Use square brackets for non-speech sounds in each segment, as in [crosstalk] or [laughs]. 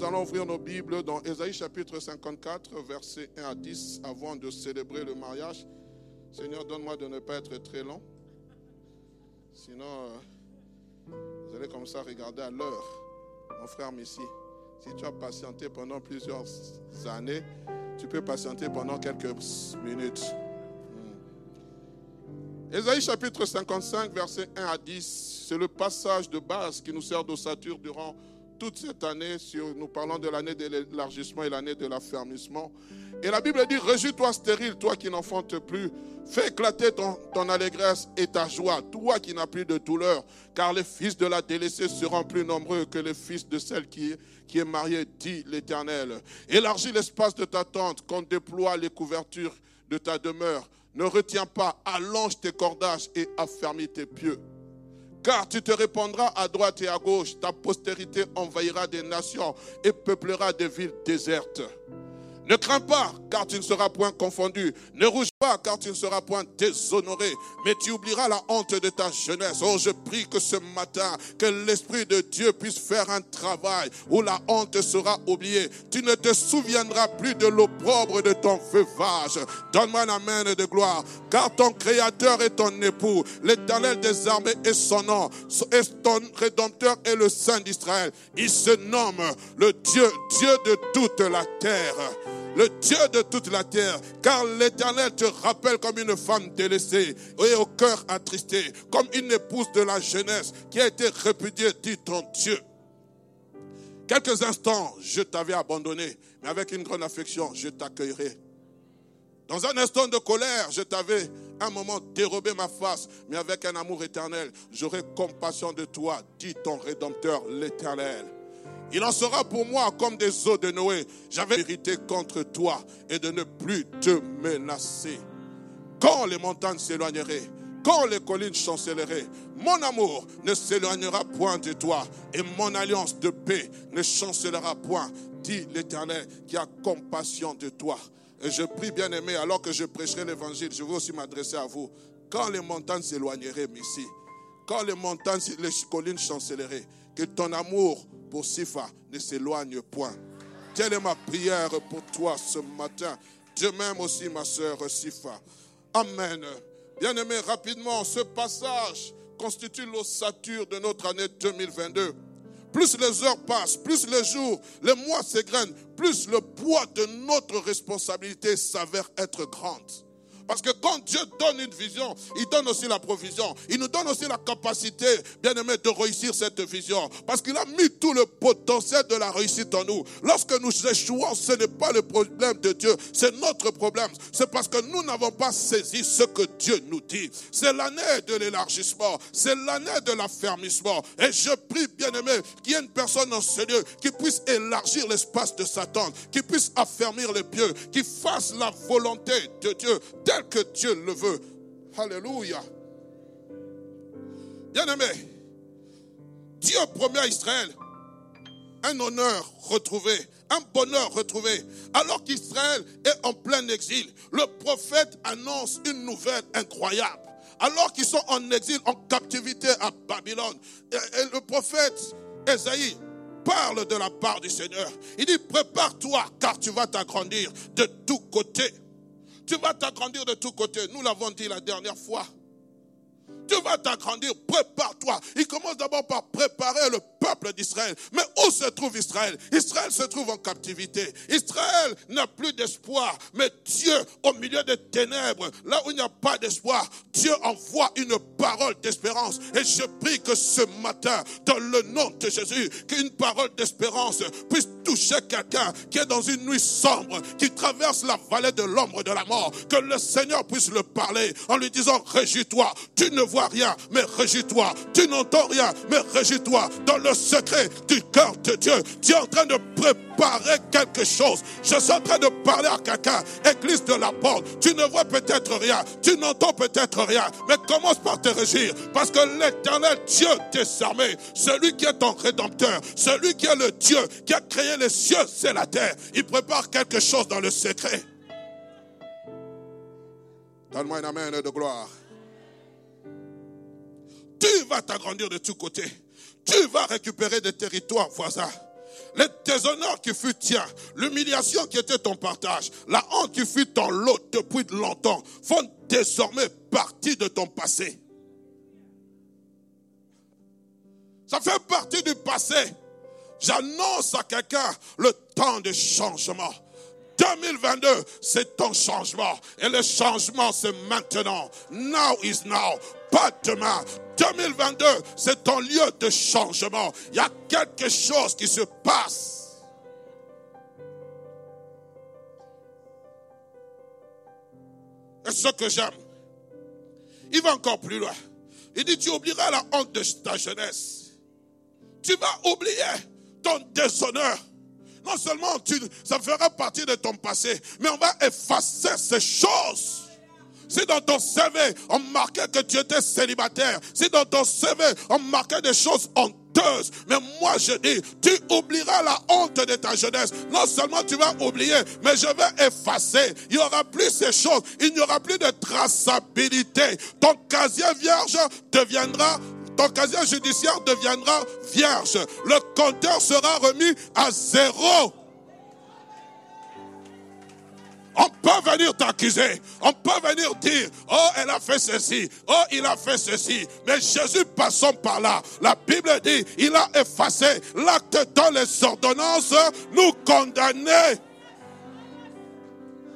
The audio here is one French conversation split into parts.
Nous allons ouvrir nos Bibles dans Ésaïe chapitre 54, versets 1 à 10, avant de célébrer le mariage. Seigneur, donne-moi de ne pas être très long. Sinon, euh, vous allez comme ça regarder à l'heure. Mon frère Messi, si tu as patienté pendant plusieurs années, tu peux patienter pendant quelques minutes. Hmm. Ésaïe chapitre 55, versets 1 à 10, c'est le passage de base qui nous sert d'ossature durant toute cette année, nous parlons de l'année de l'élargissement et l'année de l'affermissement. Et la Bible dit, réjouis-toi stérile, toi qui n'enfantes plus. Fais éclater ton, ton, allégresse et ta joie, toi qui n'as plus de douleur, car les fils de la délaissée seront plus nombreux que les fils de celle qui, qui est mariée, dit l'Éternel. Élargis l'espace de ta tente, qu'on déploie les couvertures de ta demeure. Ne retiens pas, allonge tes cordages et affermis tes pieux. Car tu te répandras à droite et à gauche, ta postérité envahira des nations et peuplera des villes désertes. Ne crains pas, car tu ne seras point confondu. Ne rouge pas, car tu ne seras point déshonoré. Mais tu oublieras la honte de ta jeunesse. Oh, je prie que ce matin, que l'Esprit de Dieu puisse faire un travail où la honte sera oubliée. Tu ne te souviendras plus de l'opprobre de ton veuvage. Donne-moi un amen de gloire. Car ton Créateur est ton époux. L'éternel des armées est son nom. Et ton Rédempteur est le Saint d'Israël. Il se nomme le Dieu, Dieu de toute la terre le Dieu de toute la terre, car l'Éternel te rappelle comme une femme délaissée et au cœur attristé, comme une épouse de la jeunesse qui a été répudiée, dit ton Dieu. Quelques instants, je t'avais abandonné, mais avec une grande affection, je t'accueillerai. Dans un instant de colère, je t'avais un moment dérobé ma face, mais avec un amour éternel, j'aurai compassion de toi, dit ton Rédempteur, l'Éternel. Il en sera pour moi comme des eaux de Noé. J'avais vérité contre toi et de ne plus te menacer. Quand les montagnes s'éloigneraient, quand les collines chancelleraient, mon amour ne s'éloignera point de toi et mon alliance de paix ne chancellera point, dit l'Éternel qui a compassion de toi. Et je prie, bien aimé, alors que je prêcherai l'évangile, je veux aussi m'adresser à vous. Quand les montagnes s'éloigneraient, ici, quand les montagnes, les collines chancelleraient, que ton amour pour Sifa ne s'éloigne point. Telle est ma prière pour toi ce matin. Dieu même aussi ma soeur Sifa. Amen. Bien-aimé, rapidement, ce passage constitue l'ossature de notre année 2022. Plus les heures passent, plus les jours, les mois s'égrènent, plus le poids de notre responsabilité s'avère être grande. Parce que quand Dieu donne une vision, il donne aussi la provision. Il nous donne aussi la capacité, bien aimé, de réussir cette vision. Parce qu'il a mis tout le potentiel de la réussite en nous. Lorsque nous échouons, ce n'est pas le problème de Dieu, c'est notre problème. C'est parce que nous n'avons pas saisi ce que Dieu nous dit. C'est l'année de l'élargissement, c'est l'année de l'affermissement. Et je prie, bien aimé, qu'il y ait une personne dans ce lieu qui puisse élargir l'espace de Satan, qui puisse affermir les pieux, qui fasse la volonté de Dieu que Dieu le veut. Alléluia. Bien-aimé, Dieu promet à Israël un honneur retrouvé, un bonheur retrouvé. Alors qu'Israël est en plein exil, le prophète annonce une nouvelle incroyable. Alors qu'ils sont en exil, en captivité à Babylone, et, le prophète Esaïe parle de la part du Seigneur. Il dit, prépare-toi car tu vas t'agrandir de tous côtés. Tu vas t'agrandir de tous côtés. Nous l'avons dit la dernière fois. Tu vas t'agrandir, prépare-toi. Il commence d'abord par préparer le peuple d'Israël. Mais où se trouve Israël? Israël se trouve en captivité. Israël n'a plus d'espoir. Mais Dieu, au milieu des ténèbres, là où il n'y a pas d'espoir, Dieu envoie une parole d'espérance. Et je prie que ce matin, dans le nom de Jésus, qu'une parole d'espérance puisse toucher quelqu'un qui est dans une nuit sombre, qui traverse la vallée de l'ombre de la mort. Que le Seigneur puisse le parler en lui disant, réjouis-toi. Tu ne vois rien, mais réjouis-toi. Tu n'entends rien, mais le secret du cœur de Dieu, tu es en train de préparer quelque chose. Je suis en train de parler à quelqu'un, église de la porte. Tu ne vois peut-être rien, tu n'entends peut-être rien, mais commence par te réjouir. Parce que l'éternel Dieu des armées, celui qui est ton rédempteur, celui qui est le Dieu qui a créé les cieux et la terre, il prépare quelque chose dans le secret. Donne-moi un amen de gloire. Tu vas t'agrandir de tous côtés. Tu vas récupérer des territoires voisins. Les déshonneurs qui fut tien, l'humiliation qui était ton partage, la honte qui fut ton lot depuis longtemps, font désormais partie de ton passé. Ça fait partie du passé. J'annonce à quelqu'un le temps de changement. 2022, c'est ton changement. Et le changement, c'est maintenant. Now is now. Pas demain. 2022, c'est ton lieu de changement. Il y a quelque chose qui se passe. Et ce que j'aime, il va encore plus loin. Il dit, tu oublieras la honte de ta jeunesse. Tu vas oublier ton déshonneur. Non seulement tu, ça fera partie de ton passé, mais on va effacer ces choses. Si dans ton CV, on marquait que tu étais célibataire, si dans ton CV, on marquait des choses honteuses, mais moi je dis, tu oublieras la honte de ta jeunesse. Non seulement tu vas oublier, mais je vais effacer. Il n'y aura plus ces choses. Il n'y aura plus de traçabilité. Ton casier vierge deviendra ton casier judiciaire deviendra vierge. Le compteur sera remis à zéro. On peut venir t'accuser. On peut venir dire, oh, elle a fait ceci. Oh, il a fait ceci. Mais Jésus, passons par là. La Bible dit, il a effacé l'acte dans les ordonnances, nous condamner.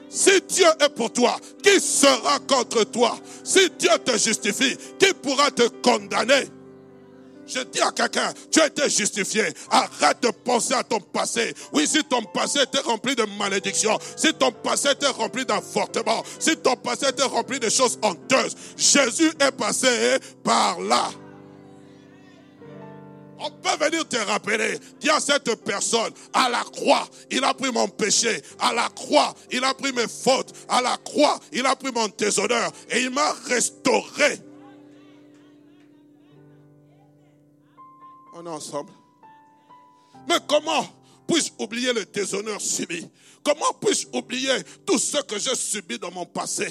Si Dieu est pour toi, qui sera contre toi? Si Dieu te justifie, qui pourra te condamner? Je dis à quelqu'un, tu as été justifié. Arrête de penser à ton passé. Oui, si ton passé était rempli de malédictions, si ton passé était rempli d'avortements, si ton passé était rempli de choses honteuses, Jésus est passé par là. On peut venir te rappeler, dis à cette personne, à la croix, il a pris mon péché, à la croix, il a pris mes fautes, à la croix, il a pris mon déshonneur et il m'a restauré. On est ensemble. Mais comment puis-je oublier le déshonneur subi? Comment puis-je oublier tout ce que j'ai subi dans mon passé?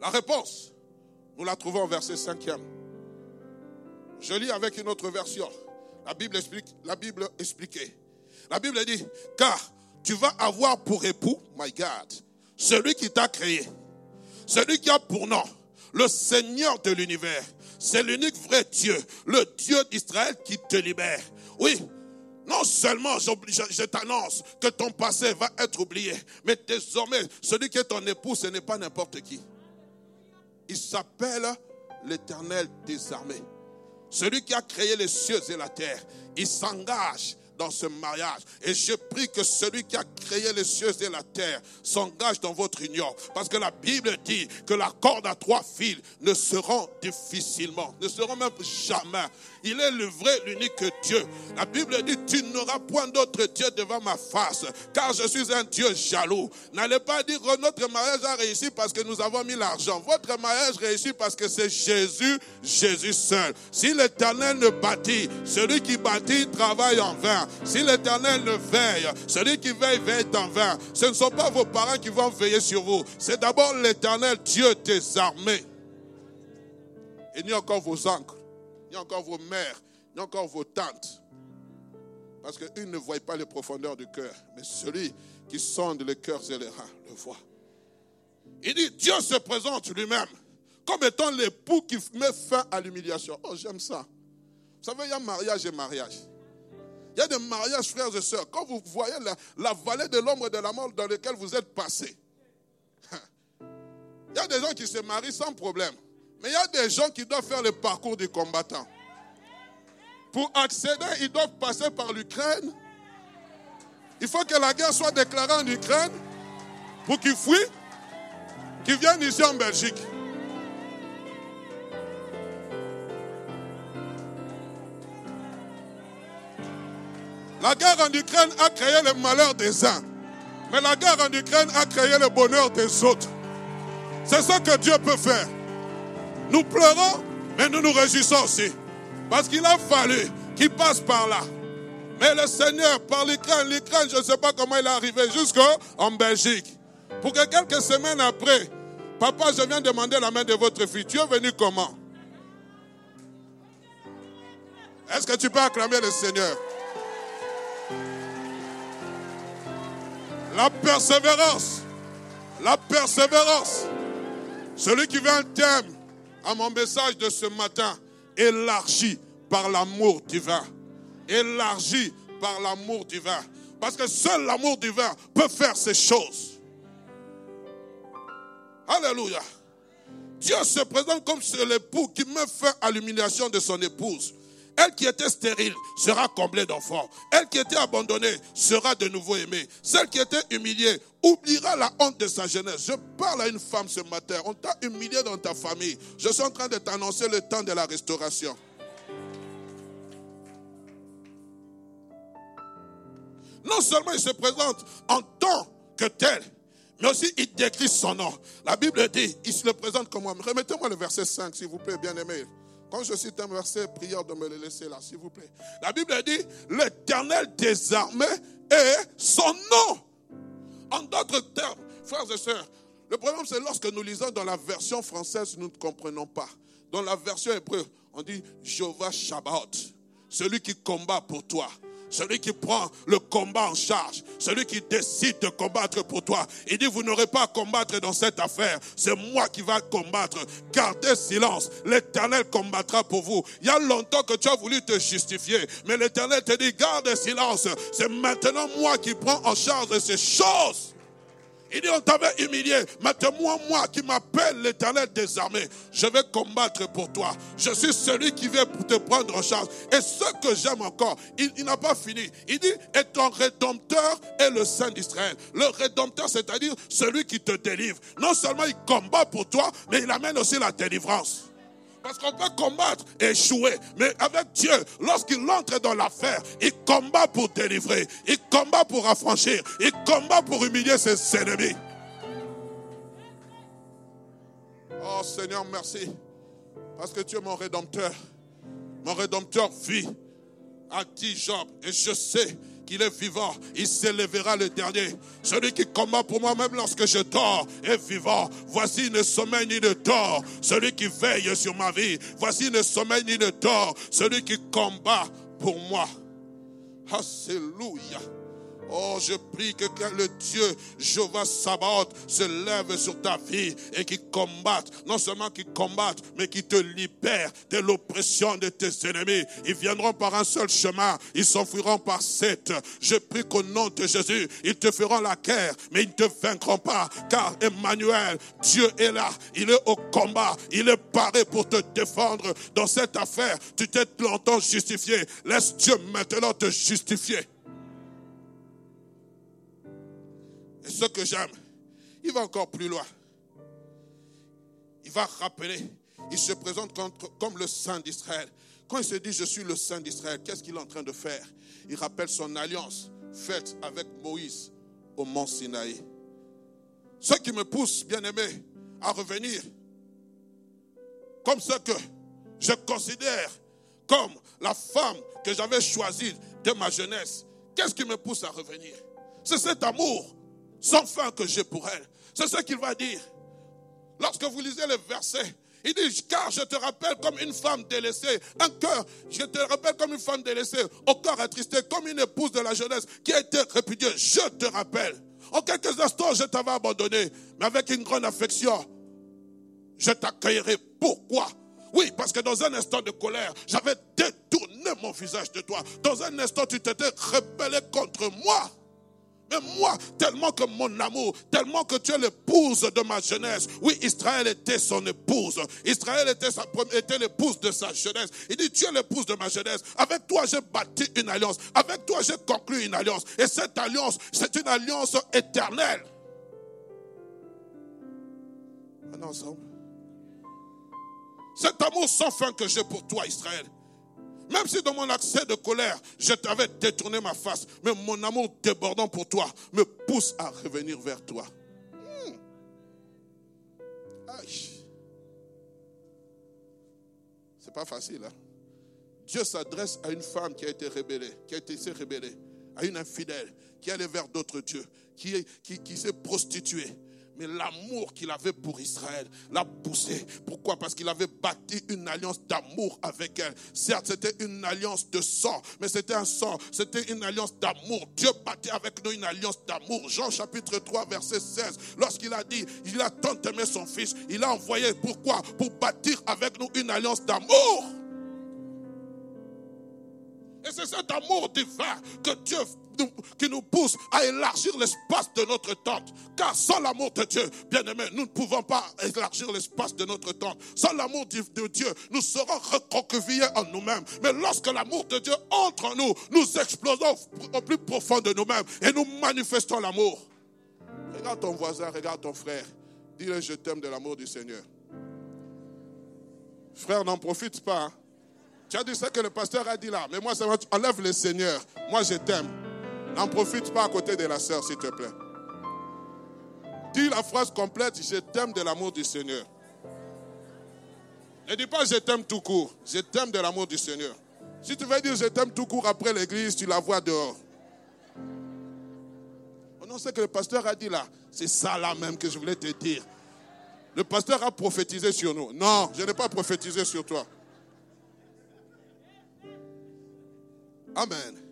La réponse, nous la trouvons au verset 5e. Je lis avec une autre version. La Bible explique, la Bible expliquée. La Bible dit, car tu vas avoir pour époux, my God, celui qui t'a créé, celui qui a pour nom le Seigneur de l'univers, c'est l'unique vrai Dieu, le Dieu d'Israël qui te libère. Oui, non seulement je, t'annonce que ton passé va être oublié, mais désormais, celui qui est ton époux, ce n'est pas n'importe qui. Il s'appelle l'Éternel des armées. Celui qui a créé les cieux et la terre. Il s'engage dans ce mariage. Et je prie que celui qui a créé les cieux et la terre s'engage dans votre union. Parce que la Bible dit que la corde à trois fils ne seront difficilement, ne seront même jamais il est le vrai, l'unique Dieu. La Bible dit, tu n'auras point d'autre Dieu devant ma face, car je suis un Dieu jaloux. N'allez pas dire, oh, notre mariage a réussi parce que nous avons mis l'argent. Votre mariage réussit parce que c'est Jésus, Jésus seul. Si l'éternel ne bâtit, celui qui bâtit travaille en vain. Si l'éternel ne veille, celui qui veille veille en vain. Ce ne sont pas vos parents qui vont veiller sur vous. C'est d'abord l'éternel Dieu des armées. N'y a encore vos ancres encore vos mères, a encore vos tantes. Parce qu'une ne voit pas les profondeurs du cœur, mais celui qui sonde les cœurs et les reins le voit. Il dit, Dieu se présente lui-même comme étant l'époux qui met fin à l'humiliation. Oh, j'aime ça. savez, il y a mariage et mariage. Il y a des mariages, frères et sœurs. Quand vous voyez la, vallée de l'ombre de la mort dans laquelle vous êtes passés, [laughs] il y a des gens qui se marient sans problème. Mais il y a des gens qui doivent faire le parcours du combattant. Pour accéder, ils doivent passer par l'Ukraine. Il faut que la guerre soit déclarée en Ukraine pour qu'ils fuient, qu'ils viennent ici en Belgique. La guerre en Ukraine a créé le malheur des uns. Mais la guerre en Ukraine a créé le bonheur des autres. C'est ce que Dieu peut faire. Nous pleurons, mais nous nous réjouissons aussi. Parce qu'il a fallu qu'il passe par là. Mais le Seigneur, par l'Ukraine, l'Ukraine, je ne sais pas comment il est arrivé jusqu'en Belgique. Pour que quelques semaines après, papa, je viens demander la main de votre fille. Tu es venu comment? Est-ce que tu peux acclamer le Seigneur? La persévérance. La persévérance. Celui qui veut un thème à mon message de ce matin, élargi par l'amour divin. Élargi par l'amour divin. Parce que seul l'amour divin peut faire ces choses. Alléluia. Dieu se présente comme l'époux qui met fin à de son épouse. Elle qui était stérile sera comblée d'enfants. Elle qui était abandonnée sera de nouveau aimée. Celle qui était humiliée oubliera la honte de sa jeunesse. Je parle à une femme ce matin. On t'a humilié dans ta famille. Je suis en train de t'annoncer le temps de la restauration. Non seulement il se présente en tant que tel, mais aussi il décrit son nom. La Bible dit, il se le présente comme moi. Remettez-moi le verset 5, s'il vous plaît, bien aimé. Quand je cite un verset, prière de me le laisser là, s'il vous plaît. La Bible dit, l'éternel des armées est son nom. En d'autres termes, frères et sœurs, le problème c'est lorsque nous lisons dans la version française, nous ne comprenons pas. Dans la version hébreu, on dit Jéhovah Shabbat, celui qui combat pour toi celui qui prend le combat en charge, celui qui décide de combattre pour toi. Il dit, vous n'aurez pas à combattre dans cette affaire, c'est moi qui vais combattre. Gardez silence, l'Éternel combattra pour vous. Il y a longtemps que tu as voulu te justifier, mais l'Éternel te dit, garde silence, c'est maintenant moi qui prends en charge ces choses. Il dit, on t'avait humilié. Maintenant, moi qui m'appelle l'éternel des armées, je vais combattre pour toi. Je suis celui qui vient pour te prendre en charge. Et ce que j'aime encore, il, il n'a pas fini. Il dit, et ton rédempteur est le Saint d'Israël. Le rédempteur, c'est-à-dire celui qui te délivre. Non seulement il combat pour toi, mais il amène aussi la délivrance. Parce qu'on peut combattre et échouer. Mais avec Dieu, lorsqu'il entre dans l'affaire, il combat pour délivrer. Il combat pour affranchir. Il combat pour humilier ses ennemis. Oh Seigneur, merci. Parce que tu es mon rédempteur. Mon rédempteur vit, a dit. Et je sais qu'il est vivant, il s'élèvera le dernier. Celui qui combat pour moi, même lorsque je dors, est vivant. Voici ne sommeil ni ne dort. Celui qui veille sur ma vie. Voici ne sommeil ni ne dort. Celui qui combat pour moi. Alléluia. Oh, je prie que le Dieu Jéhovah Sabaoth se lève sur ta vie et qui combatte, non seulement qui combatte, mais qui te libère de l'oppression de tes ennemis. Ils viendront par un seul chemin, ils s'enfuiront par sept. Je prie qu'au nom de Jésus, ils te feront la guerre, mais ils ne te vaincront pas, car Emmanuel, Dieu est là, il est au combat, il est paré pour te défendre dans cette affaire. Tu t'es longtemps justifié, laisse Dieu maintenant te justifier. Et ce que j'aime, il va encore plus loin. Il va rappeler, il se présente comme, le Saint d'Israël. Quand il se dit je suis le Saint d'Israël, qu'est-ce qu'il est en train de faire? Il rappelle son alliance faite avec Moïse au mont Sinaï. Ce qui me pousse, bien aimé, à revenir, comme ce que je considère comme la femme que j'avais choisie de ma jeunesse, qu'est-ce qui me pousse à revenir? C'est cet amour sans fin que j'ai pour elle. C'est ce qu'il va dire. Lorsque vous lisez le verset, il dit, car je te rappelle comme une femme délaissée, un cœur, je te rappelle comme une femme délaissée, au cœur attristé, comme une épouse de la jeunesse qui a été répudiée. Je te rappelle. En quelques instants, je t'avais abandonné, mais avec une grande affection, je t'accueillerai. Pourquoi? Oui, parce que dans un instant de colère, j'avais détourné mon visage de toi. Dans un instant, tu t'étais rebellé contre moi. Mais moi, tellement que mon amour, tellement que tu es l'épouse de ma jeunesse. Oui, Israël était son épouse. Israël était, était l'épouse de sa jeunesse. Il dit, tu es l'épouse de ma jeunesse. Avec toi, j'ai bâti une alliance. Avec toi, j'ai conclu une alliance. Et cette alliance, c'est une alliance éternelle. Ensemble. Cet amour sans fin que j'ai pour toi, Israël, même si dans mon accès de colère, je t'avais détourné ma face, mais mon amour débordant pour toi me pousse à revenir vers toi. Hmm. C'est pas facile. Hein? Dieu s'adresse à une femme qui a été rébellée, qui a été rébellée, à une infidèle, qui est allée vers d'autres dieux, qui, s'est prostituée, mais l'amour qu'il avait pour Israël l'a poussé. Pourquoi? Parce qu'il avait bâti une alliance d'amour avec elle. Certes, c'était une alliance de sang, mais c'était un sang, c'était une alliance d'amour. Dieu bâtit avec nous une alliance d'amour. Jean chapitre 3, verset 16, lorsqu'il a dit, il a tant aimé son fils, il a envoyé, pourquoi? Pour bâtir avec nous une alliance d'amour. Et c'est cet amour divin que Dieu qui nous pousse à élargir l'espace de notre tente. Car sans l'amour de Dieu, bien aimé, nous ne pouvons pas élargir l'espace de notre tente. Sans l'amour de Dieu, nous serons recroquevillés en nous-mêmes. Mais lorsque l'amour de Dieu entre en nous, nous explosons au plus profond de nous-mêmes et nous manifestons l'amour. Regarde ton voisin, regarde ton frère. Dis-le, je t'aime de l'amour du Seigneur. Frère, n'en profite pas. Hein. Tu as dit ce que le pasteur a dit là. Mais moi, ça va, enlève le Seigneur. Moi, je t'aime. N'en profite pas à côté de la sœur, s'il te plaît. Dis la phrase complète, je t'aime de l'amour du Seigneur. Ne dis pas je t'aime tout court, je t'aime de l'amour du Seigneur. Si tu veux dire je t'aime tout court après l'église, tu la vois dehors. Oh non, ce que le pasteur a dit là, c'est ça là même que je voulais te dire. Le pasteur a prophétisé sur nous. Non, je n'ai pas prophétisé sur toi. Amen.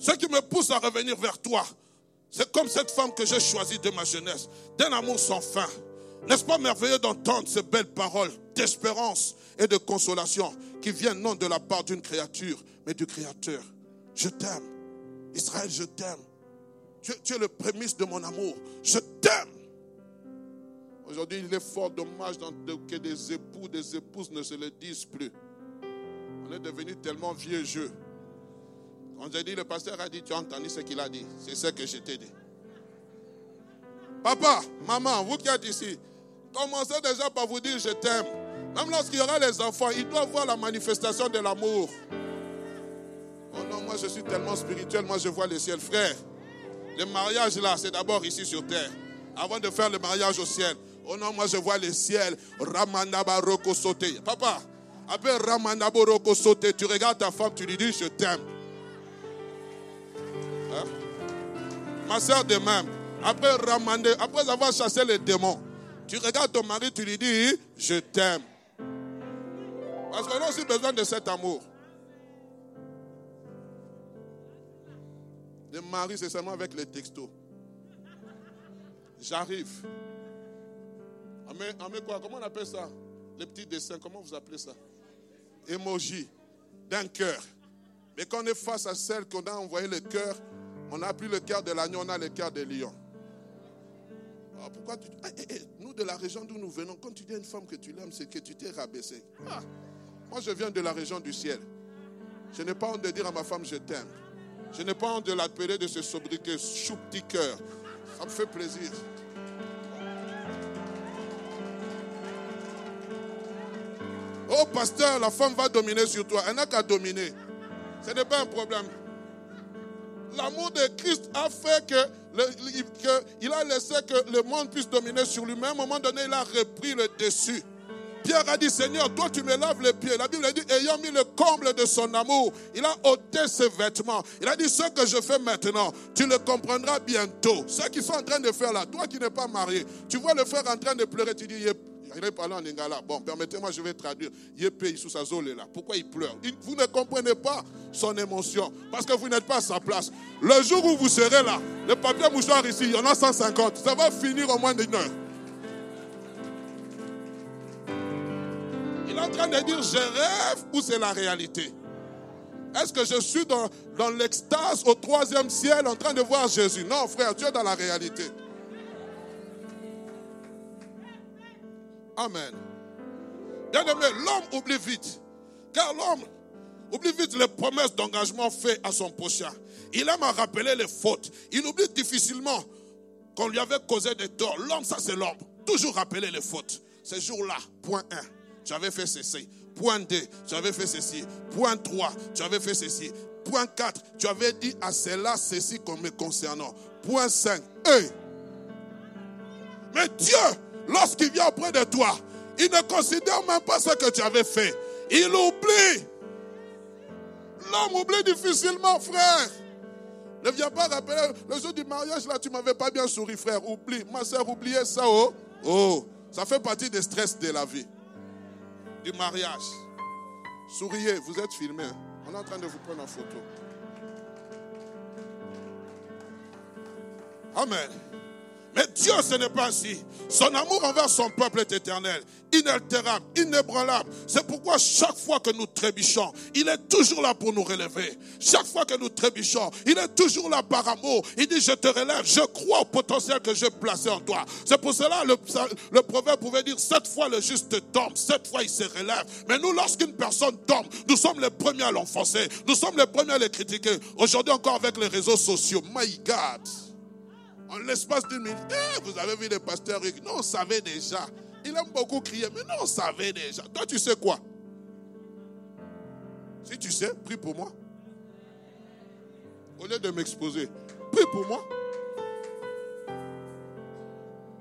Ce qui me pousse à revenir vers toi, c'est comme cette femme que j'ai choisie de ma jeunesse, d'un amour sans fin. N'est-ce pas merveilleux d'entendre ces belles paroles d'espérance et de consolation qui viennent non de la part d'une créature, mais du Créateur? Je t'aime. Israël, je t'aime. Tu, es le prémisse de mon amour. Je t'aime. Aujourd'hui, il est fort dommage que des époux, des épouses ne se le disent plus. On est devenu tellement vieux jeu. On a dit, le pasteur a dit, tu as entendu ce qu'il a dit. C'est ce que je t'ai dit. Papa, maman, vous qui êtes ici, commencez déjà par vous dire je t'aime. Même lorsqu'il y aura les enfants, ils doivent voir la manifestation de l'amour. Oh non, moi je suis tellement spirituel, moi je vois le ciel. Frère, le mariage là, c'est d'abord ici sur terre. Avant de faire le mariage au ciel. Oh non, moi je vois le ciel. Ramanabaroko sauter. Papa, après Ramanabaroko sauter, tu regardes ta femme, tu lui dis je t'aime. Ma soeur de même, après ramander, après avoir chassé les démons, tu regardes ton mari, tu lui dis, je t'aime. Parce qu'on a aussi besoin de cet amour. Le mari, c'est seulement avec les textos. J'arrive. quoi Comment on appelle ça? Les petits dessins, comment vous appelez ça? Emoji d'un cœur. Mais quand on est face à celle qu'on a envoyé le cœur, on n'a plus le cœur de l'agneau, on a le cœur de lion. Alors pourquoi tu... Eh, eh, eh, nous, de la région d'où nous venons, quand tu dis à une femme que tu l'aimes, c'est que tu t'es rabaissé. Ah, moi, je viens de la région du ciel. Je n'ai pas honte de dire à ma femme, je t'aime. Je n'ai pas honte de l'appeler de ce sobriquet, chou petit cœur. Ça me fait plaisir. Oh, pasteur, la femme va dominer sur toi. Elle n'a qu'à dominer. Ce n'est pas un problème. L'amour de Christ a fait que, il a laissé que le monde puisse dominer sur lui. Mais à un moment donné, il a repris le dessus. Pierre a dit, Seigneur, toi tu me laves les pieds. La Bible a dit, ayant mis le comble de son amour, il a ôté ses vêtements. Il a dit, ce que je fais maintenant, tu le comprendras bientôt. Ce qu'ils sont en train de faire là, toi qui n'es pas marié, tu vois le frère en train de pleurer, tu dis, il est parlé en lingala. Bon, permettez-moi, je vais traduire. Pourquoi il pleure? Vous ne comprenez pas son émotion. Parce que vous n'êtes pas à sa place. Le jour où vous serez là, le papier mouchoir ici, il y en a 150. Ça va finir au moins d'une heure. en train de dire je rêve ou c'est la réalité? Est-ce que je suis dans, dans l'extase au troisième ciel en train de voir Jésus? Non, frère, tu es dans la réalité. Amen. Bien aimé, l'homme oublie vite. Car l'homme oublie vite les promesses d'engagement faites à son prochain. Il aime à rappeler les fautes. Il oublie difficilement qu'on lui avait causé des torts. L'homme, ça c'est l'homme. Toujours rappeler les fautes. Ce jour-là, point 1, tu avais fait ceci. Point 2, tu avais fait ceci. Point 3, tu avais fait ceci. Point 4, tu avais dit à cela ceci comme me concernant. Point 5, Mais Dieu, lorsqu'il vient auprès de toi, il ne considère même pas ce que tu avais fait. Il oublie. L'homme oublie difficilement, frère. Ne viens pas rappeler le jour du mariage, là, tu m'avais pas bien souri, frère. Oublie. Ma soeur, oubliez ça, oh. Oh, ça fait partie des stress de la vie. Du mariage. Souriez, vous êtes filmé. Hein. On est en train de vous prendre en photo. Amen. Mais Dieu, ce n'est pas ainsi. Son amour envers son peuple est éternel, inaltérable, inébranlable. C'est pourquoi chaque fois que nous trébuchons, il est toujours là pour nous relever. Chaque fois que nous trébuchons, il est toujours là par amour. Il dit, je te relève, je crois au potentiel que j'ai placé en toi. C'est pour cela le, le proverbe pouvait dire, cette fois le juste tombe, cette fois il se relève. Mais nous, lorsqu'une personne tombe, nous sommes les premiers à l'enfoncer. Nous sommes les premiers à les critiquer. Aujourd'hui encore avec les réseaux sociaux. My God. En l'espace d'une minute, eh, vous avez vu le pasteur Rick. Non, on savait déjà. Il aime beaucoup crier, mais non, on savait déjà. Toi, tu sais quoi? Si tu sais, prie pour moi. Au lieu de m'exposer, prie pour moi.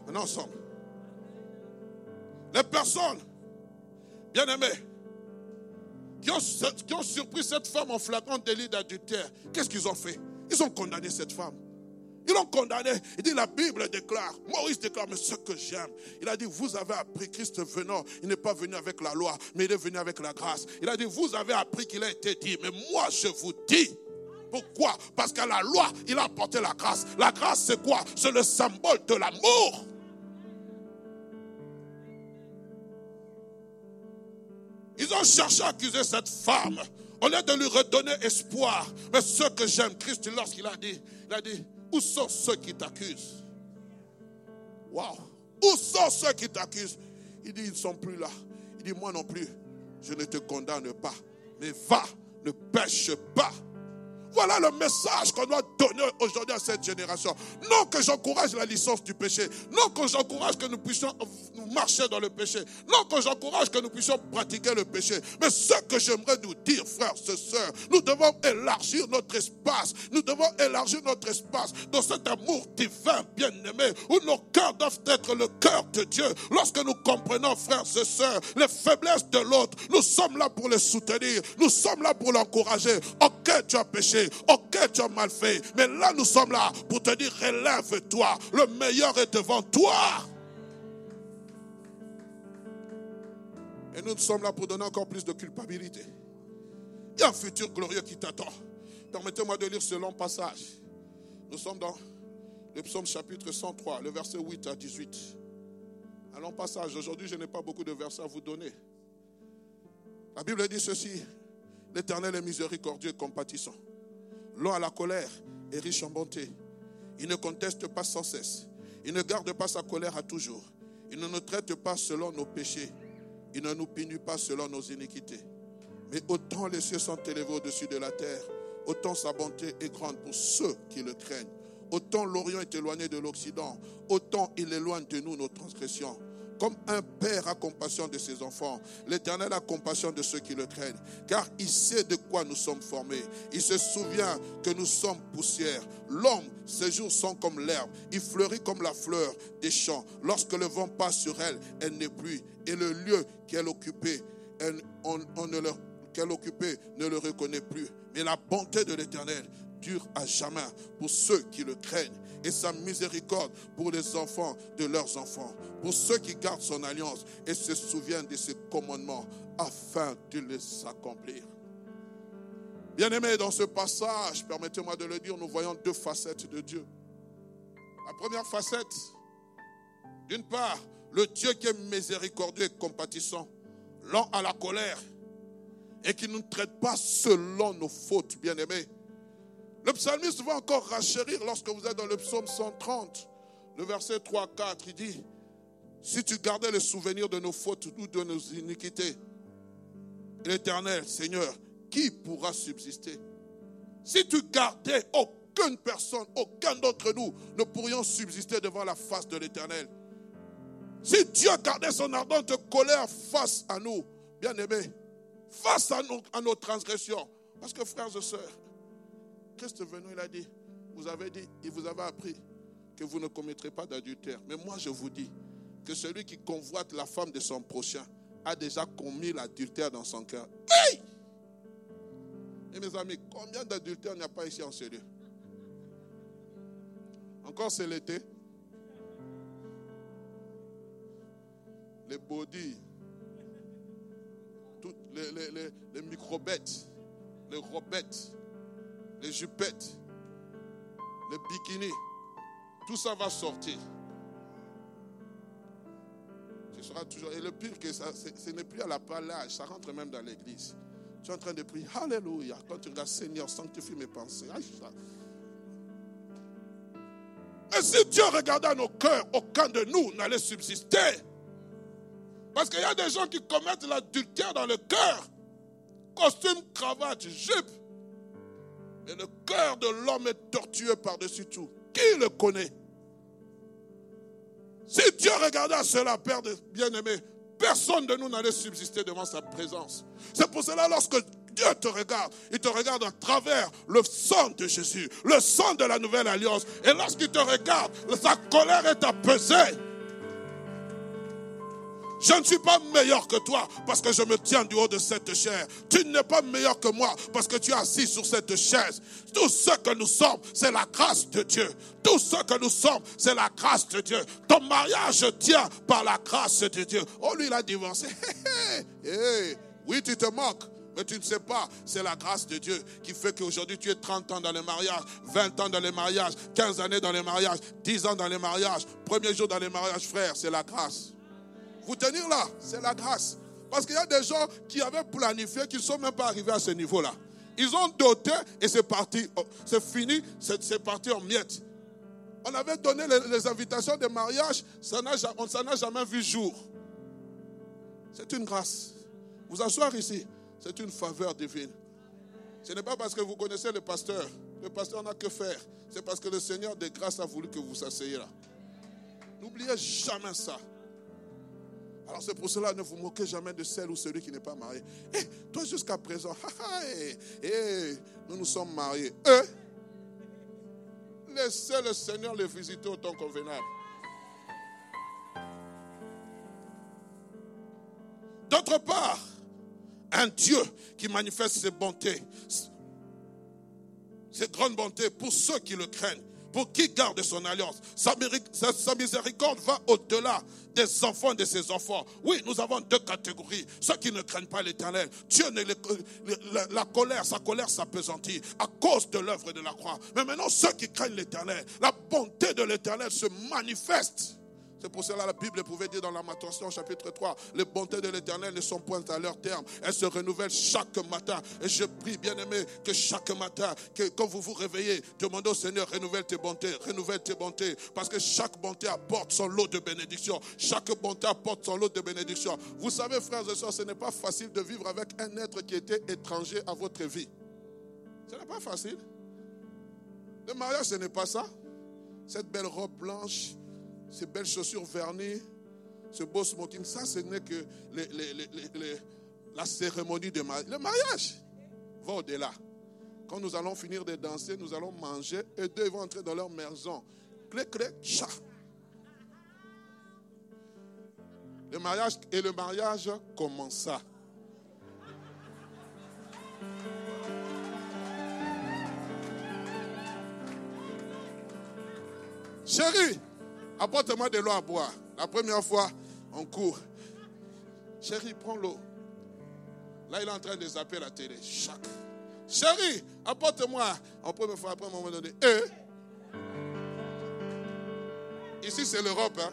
Maintenant, ensemble. Les personnes, bien aimées, qui ont, qui ont surpris cette femme en flagrant délit d'adultère, qu'est-ce qu'ils ont fait? Ils ont condamné cette femme. Ils l'ont condamné. Il dit, la Bible déclare, Maurice déclare, mais ce que j'aime, il a dit, vous avez appris Christ venant, il n'est pas venu avec la loi, mais il est venu avec la grâce. Il a dit, vous avez appris qu'il a été dit, mais moi je vous dis, pourquoi? Parce qu'à la loi, il a apporté la grâce. La grâce, c'est quoi? C'est le symbole de l'amour. Ils ont cherché à accuser cette femme. Au lieu de lui redonner espoir. Mais ce que j'aime, Christ, lorsqu'il a dit, il a dit, où sont ceux qui t'accusent? Waouh Où sont ceux qui t'accusent? Il dit, ils ne sont plus là. Il dit, moi non plus, je ne te condamne pas. Mais va, ne pêche pas. Voilà le message qu'on doit donner aujourd'hui à cette génération. Non que j'encourage la licence du péché. Non que j'encourage que nous puissions marcher dans le péché. Non que j'encourage que nous puissions pratiquer le péché. Mais ce que j'aimerais nous dire, frères et sœurs, nous devons élargir notre espace. Nous devons élargir notre espace dans cet amour divin, bien-aimé, où nos cœurs doivent être le cœur de Dieu. Lorsque nous comprenons, frères et sœurs, les faiblesses de l'autre, nous sommes là pour les soutenir. Nous sommes là pour l'encourager. Ok, tu as péché. Ok, tu as mal fait. Mais là, nous sommes là pour te dire, relève-toi. Le meilleur est devant toi. Et nous sommes là pour donner encore plus de culpabilité. Il y a un futur glorieux qui t'attend. Permettez-moi de lire ce long passage. Nous sommes dans le psaume chapitre 103, le verset 8 à 18. Un long passage. Aujourd'hui, je n'ai pas beaucoup de versets à vous donner. La Bible dit ceci. L'Éternel est miséricordieux et compatissant L'homme à la colère est riche en bonté. Il ne conteste pas sans cesse. Il ne garde pas sa colère à toujours. Il ne nous traite pas selon nos péchés. Il ne nous punit pas selon nos iniquités. Mais autant les cieux sont élevés au-dessus de la terre, autant sa bonté est grande pour ceux qui le craignent. Autant l'Orient est éloigné de l'Occident, autant il éloigne de nous nos transgressions. Comme un père a compassion de ses enfants, l'Éternel a compassion de ceux qui le craignent, car il sait de quoi nous sommes formés. Il se souvient que nous sommes poussière. L'homme, ses jours sont comme l'herbe, il fleurit comme la fleur des champs. Lorsque le vent passe sur elle, elle n'est plus, et le lieu qu'elle occupait, qu'elle occupait ne le reconnaît plus. Mais la bonté de l'Éternel dure à jamais pour ceux qui le craignent et sa miséricorde pour les enfants de leurs enfants, pour ceux qui gardent son alliance et se souviennent de ses commandements afin de les accomplir. Bien-aimés, dans ce passage, permettez-moi de le dire, nous voyons deux facettes de Dieu. La première facette, d'une part, le Dieu qui est miséricordieux et compatissant. lent à la colère et qui ne traite pas selon nos fautes, bien-aimés. Le psalmiste va encore rachérir lorsque vous êtes dans le psaume 130, le verset 3-4, il dit, si tu gardais le souvenir de nos fautes ou de nos iniquités, l'éternel Seigneur, qui pourra subsister? Si tu gardais aucune personne, aucun d'entre nous ne pourrions subsister devant la face de l'éternel. Si Dieu gardait son ardente colère face à nous, bien-aimés, face à à nos transgressions, parce que frères et sœurs, Christ venu, il a dit, vous avez dit, il vous avait appris que vous ne commettrez pas d'adultère. Mais moi, je vous dis que celui qui convoite la femme de son prochain a déjà commis l'adultère dans son cœur. Et mes amis, combien d'adultères n'y a pas ici en ce lieu? Encore c'est l'été. Les body, les, les, les, les microbêtes, les robettes, les jupettes, les bikinis, tout ça va sortir. Ce sera toujours. Et le pire que ça, ce n'est plus à la palage, ça rentre même dans l'église. Tu es en train de prier, Alléluia. Quand tu regardes, Seigneur, sanctifie mes pensées. Et si Dieu regardait nos cœurs, aucun de nous n'allait subsister. Parce qu'il y a des gens qui commettent l'adultère dans le cœur. Costume, cravate, jupe. Et le cœur de l'homme est tortueux par-dessus tout. Qui le connaît? Si Dieu regardait cela, Père bien-aimé, personne de nous n'allait subsister devant sa présence. C'est pour cela, lorsque Dieu te regarde, il te regarde à travers le sang de Jésus, le sang de la nouvelle alliance. Et lorsqu'il te regarde, sa colère est apaisée. Je ne suis pas meilleur que toi parce que je me tiens du haut de cette chair. Tu n'es pas meilleur que moi parce que tu es assis sur cette chaise. Tout ce que nous sommes, c'est la grâce de Dieu. Tout ce que nous sommes, c'est la grâce de Dieu. Ton mariage tient par la grâce de Dieu. Oh, lui, il a divorcé. [laughs] oui, tu te moques. Mais tu ne sais pas, c'est la grâce de Dieu qui fait qu'aujourd'hui tu es 30 ans dans le mariage, 20 ans dans le mariage, 15 années dans le mariage, 10 ans dans le mariage, premier jour dans le mariage, frère, c'est la grâce. Vous tenir là, c'est la grâce. Parce qu'il y a des gens qui avaient planifié, qui ne sont même pas arrivés à ce niveau-là. Ils ont doté et c'est parti. Oh, c'est fini, c'est parti en miettes. On avait donné les, invitations de mariage, ça on ne jamais vu jour. C'est une grâce. Vous asseoir ici, c'est une faveur divine. Ce n'est pas parce que vous connaissez le pasteur. Le pasteur n'a que faire. C'est parce que le Seigneur de grâce a voulu que vous asseyez là. N'oubliez jamais ça. Alors c'est pour cela, ne vous moquez jamais de celle ou celui qui n'est pas marié. Eh, toi jusqu'à présent, [laughs] eh, eh, nous nous sommes mariés. laissez le Seigneur les visiter autant convenable. D'autre part, un Dieu qui manifeste ses bontés, ses grandes bontés pour ceux qui le craignent pour qui garde son alliance. Sa, miséricorde va au-delà des enfants de ses enfants. Oui, nous avons deux catégories. Ceux qui ne craignent pas l'éternel. Dieu, ne la, la, colère, sa colère s'apesantit à cause de l'œuvre de la croix. Mais maintenant, ceux qui craignent l'éternel, la bonté de l'éternel se manifeste. C'est pour cela que la Bible pouvait dire dans la Lamentation chapitre 3, les bontés de l'Éternel ne sont point à leur terme. Elles se renouvellent chaque matin. Et je prie, bien aimé, que chaque matin, que quand vous vous réveillez, demandez au Seigneur, renouvelle tes bontés, renouvelle tes bontés. Parce que chaque bonté apporte son lot de bénédiction. Chaque bonté apporte son lot de bénédiction. Vous savez, frères et sœurs, ce n'est pas facile de vivre avec un être qui était étranger à votre vie. Ce n'est pas facile. Le mariage, ce n'est pas ça. Cette belle robe blanche, ces belles chaussures vernies, ce beau smoking, ça, ce n'est que la cérémonie de mariage. Le mariage va au-delà. Quand nous allons finir de danser, nous allons manger et deux vont entrer dans leur maison. Clé, clé, chat. Le mariage et le mariage commença. Chérie, Apporte-moi de l'eau à boire. La première fois, on court. Chérie, prends l'eau. Là, il est en train de zapper la télé. Chérie, apporte-moi. En première fois, après un moment donné. Ici, c'est l'Europe. Hein?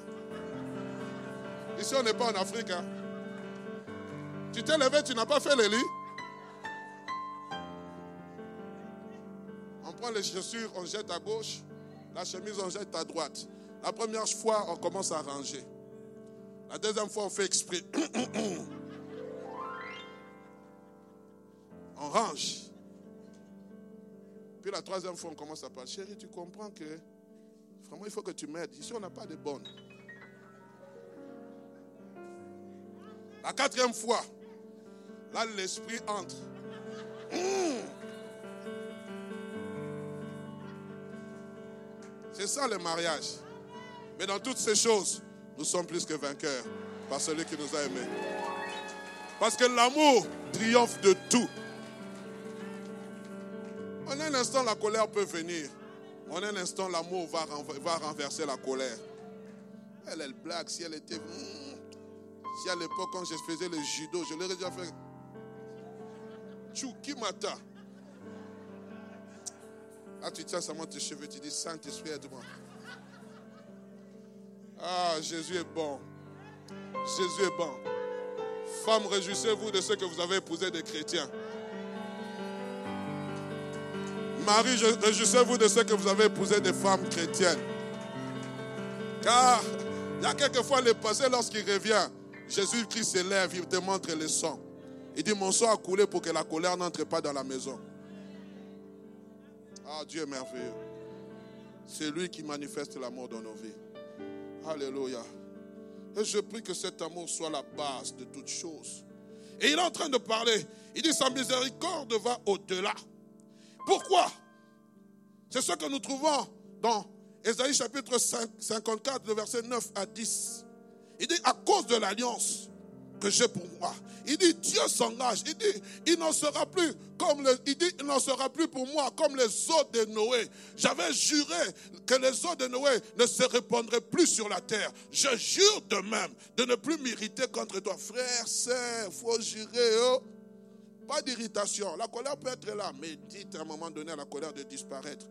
Ici, on n'est pas en Afrique. Hein? Tu t'es levé, tu n'as pas fait le lit. On prend les chaussures, on jette à gauche. La chemise, on jette à droite. La première fois, on commence à ranger. La deuxième fois, on fait exprès. [coughs] on range. Puis la troisième fois, on commence à parler. Chérie, tu comprends que vraiment, il faut que tu m'aides. Ici, on n'a pas de bonnes. La quatrième fois, là, l'esprit entre. C'est ça le mariage. Mais dans toutes ces choses, nous sommes plus que vainqueurs par celui qui nous a aimés. Parce que l'amour triomphe de tout. En un instant, la colère peut venir. En un instant, l'amour va, renverser la colère. Elle, elle blague si elle était. Hmm, si à l'époque, quand je faisais le judo, je l'aurais déjà fait. Chukimata. Là, tu tiens seulement tes cheveux, tu dis Saint-Esprit, aide-moi. Ah, Jésus est bon. Jésus est bon. Femmes, réjouissez-vous de ce que vous avez épousé des chrétiens. Marie, réjouissez-vous de ce que vous avez épousé des femmes chrétiennes. Car il y a quelquefois le passé, lorsqu'il revient, Jésus-Christ s'élève, il te montre le sang. Il dit, mon sang a coulé pour que la colère n'entre pas dans la maison. Ah, Dieu est merveilleux. C'est lui qui manifeste l'amour dans nos vies. Alléluia. Et je prie que cet amour soit la base de toutes choses. Et il est en train de parler. Il dit sa miséricorde va au-delà. Pourquoi? C'est ce que nous trouvons dans Ésaïe chapitre 54, verset 9 à 10. Il dit à cause de l'alliance que j'ai pour moi. Il dit Dieu s'engage. Il dit il n'en sera plus comme il dit il n'en sera plus pour moi comme les eaux de Noé. J'avais juré que les eaux de Noé ne se répandraient plus sur la terre. Je jure de même de ne plus m'irriter contre toi, frère, sœur. Faut jurer. Oh. Pas d'irritation. La colère peut être là, mais dites à un moment donné à la colère de disparaître.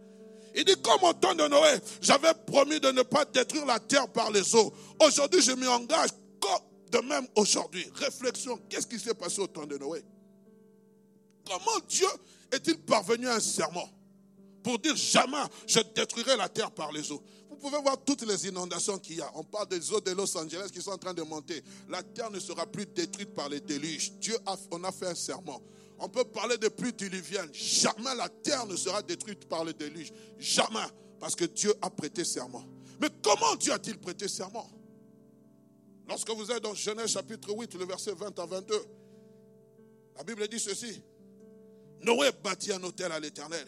Il dit, comme au temps de Noé, j'avais promis de ne pas détruire la terre par les eaux. Aujourd'hui, je m'y engage de même aujourd'hui. Réflexion, qu'est-ce qui s'est passé au temps de Noé? Comment Dieu est-il parvenu à un serment pour dire jamais je détruirai la terre par les eaux? Vous pouvez voir toutes les inondations qu'il y a. On parle des eaux de Los Angeles qui sont en train de monter. La terre ne sera plus détruite par les déluges. Dieu a, on a fait un serment. On peut parler de pluie diluvienne. Jamais la terre ne sera détruite par le déluge. Jamais. Parce que Dieu a prêté serment. Mais comment Dieu a-t-il prêté serment? Lorsque vous êtes dans Genèse chapitre 8, le verset 20 à 22, la Bible dit ceci. Noé bâtit un hôtel à l'éternel.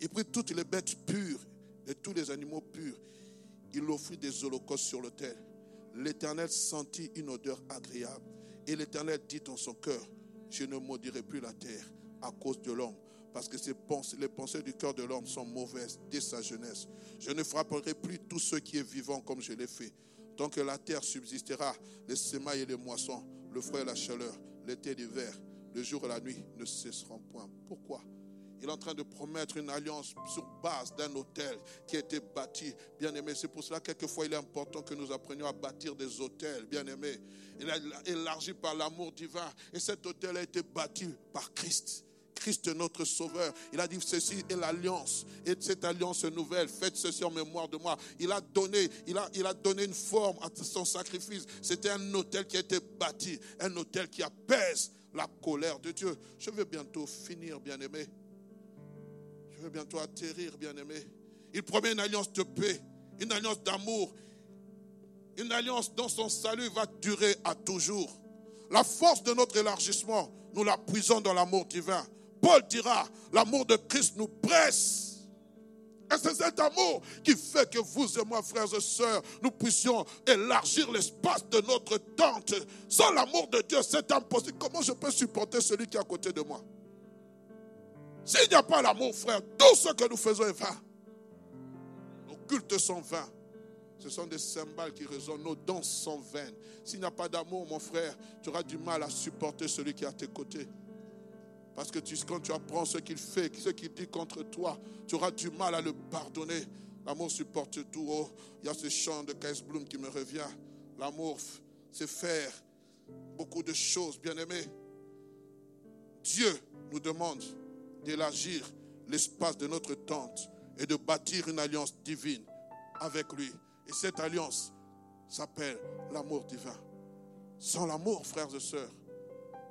Il prit toutes les bêtes pures et tous les animaux purs. Il offrit des holocaustes sur l'autel. L'éternel sentit une odeur agréable. Et l'éternel dit en son cœur, je ne maudirai plus la terre à cause de l'homme, parce que les pensées du cœur de l'homme sont mauvaises dès sa jeunesse. Je ne frapperai plus tout ce qui est vivant comme je l'ai fait. Tant que la terre subsistera, les semailles et les moissons, le froid et la chaleur, l'été et l'hiver, le jour et la nuit ne cesseront point. Pourquoi? Il est en train de promettre une alliance sur base d'un hôtel qui a été bâti. Bien aimé, c'est pour cela que quelquefois il est important que nous apprenions à bâtir des hôtels. Bien aimé, il a élargi par l'amour divin. Et cet hôtel a été bâti par Christ. Christ notre Sauveur. Il a dit ceci est l'alliance. Et cette alliance nouvelle, faites ceci en mémoire de moi. Il a donné, il a, il a donné une forme à son sacrifice. C'était un hôtel qui a été bâti, un hôtel qui apaise la colère de Dieu. Je vais bientôt finir, bien-aimé. Je vais bientôt atterrir, bien-aimé. Il promet une alliance de paix, une alliance d'amour, une alliance dont son salut va durer à toujours. La force de notre élargissement, nous la puisons dans l'amour divin. Paul dira, l'amour de Christ nous presse. Et c'est cet amour qui fait que vous et moi, frères et sœurs, nous puissions élargir l'espace de notre tente. Sans l'amour de Dieu, c'est impossible. Comment je peux supporter celui qui est à côté de moi? S'il n'y a pas l'amour, frère, tout ce que nous faisons est vain. Nos cultes sont vains. Ce sont des cymbales qui résonnent, nos danses sont vaines. S'il n'y a pas d'amour, mon frère, tu auras du mal à supporter celui qui est à tes côtés. Parce que quand tu apprends ce qu'il fait, ce qu'il dit contre toi, tu auras du mal à le pardonner. L'amour supporte tout. Oh, il y a ce chant de Keis Bloom qui me revient. L'amour, c'est faire beaucoup de choses, bien-aimés. Dieu nous demande d'élargir l'espace de notre tente et de bâtir une alliance divine avec lui. Et cette alliance s'appelle l'amour divin. Sans l'amour, frères et sœurs,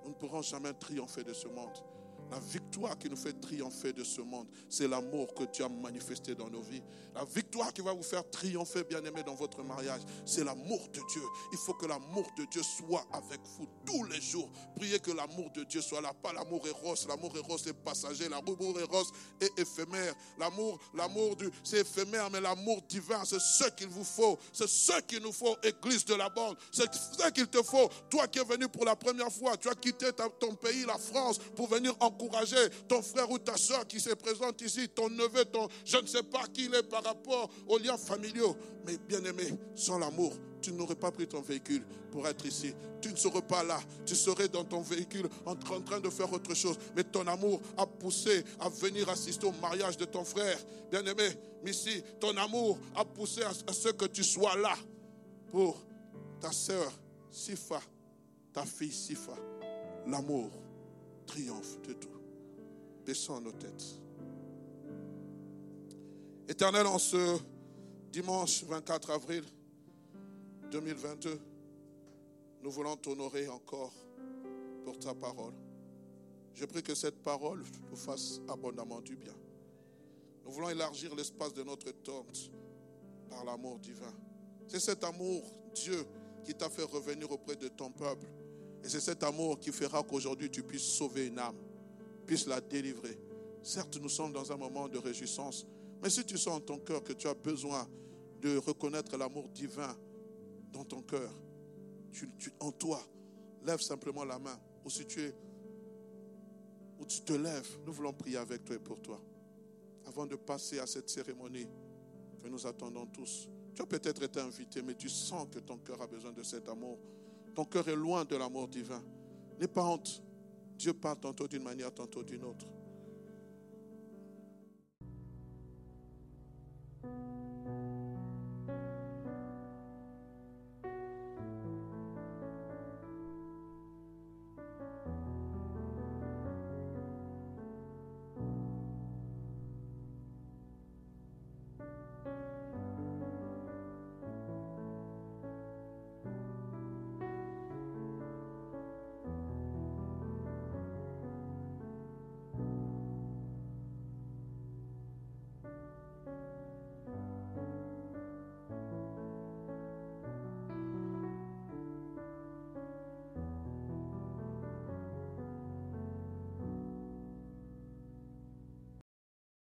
nous ne pourrons jamais triompher de ce monde. La victoire qui nous fait triompher de ce monde, c'est l'amour que Dieu a manifesté dans nos vies. La victoire qui va vous faire triompher, bien-aimé, dans votre mariage, c'est l'amour de Dieu. Il faut que l'amour de Dieu soit avec vous tous les jours. Priez que l'amour de Dieu soit là. Pas l'amour éros. L'amour éros est passager. L'amour éros est éphémère. L'amour, l'amour du, c'est éphémère, mais l'amour divin, c'est ce qu'il vous faut. C'est ce qu'il nous faut, Église de la bande. C'est ce qu'il te faut. Toi qui es venu pour la première fois, tu as quitté ton pays, la France, pour venir en encourager ton frère ou ta soeur qui se présente ici, ton neveu, ton, je ne sais pas qui il est par rapport aux liens familiaux. Mais bien aimé, sans l'amour, tu n'aurais pas pris ton véhicule pour être ici. Tu ne serais pas là. Tu serais dans ton véhicule en train de faire autre chose. Mais ton amour a poussé à venir assister au mariage de ton frère. Bien-aimé, Missy, ton amour a poussé à ce que tu sois là pour ta soeur Sifa, ta fille Sifa. L'amour triomphe de tout. Baissons nos têtes. Éternel, en ce dimanche 24 avril 2022, nous voulons t'honorer encore pour ta parole. Je prie que cette parole nous fasse abondamment du bien. Nous voulons élargir l'espace de notre tente par l'amour divin. C'est cet amour, Dieu, qui t'a fait revenir auprès de ton peuple et c'est cet amour qui fera qu'aujourd'hui tu puisses sauver une âme, puisses la délivrer. Certes, nous sommes dans un moment de réjouissance, mais si tu sens en ton cœur que tu as besoin de reconnaître l'amour divin dans ton cœur, en toi, lève simplement la main. Ou si tu es, ou tu te lèves, nous voulons prier avec toi et pour toi. Avant de passer à cette cérémonie que nous attendons tous, tu as peut-être été invité, mais tu sens que ton cœur a besoin de cet amour. Ton cœur est loin de l'amour divin. N'aie pas honte. Dieu parle tantôt d'une manière, tantôt d'une autre.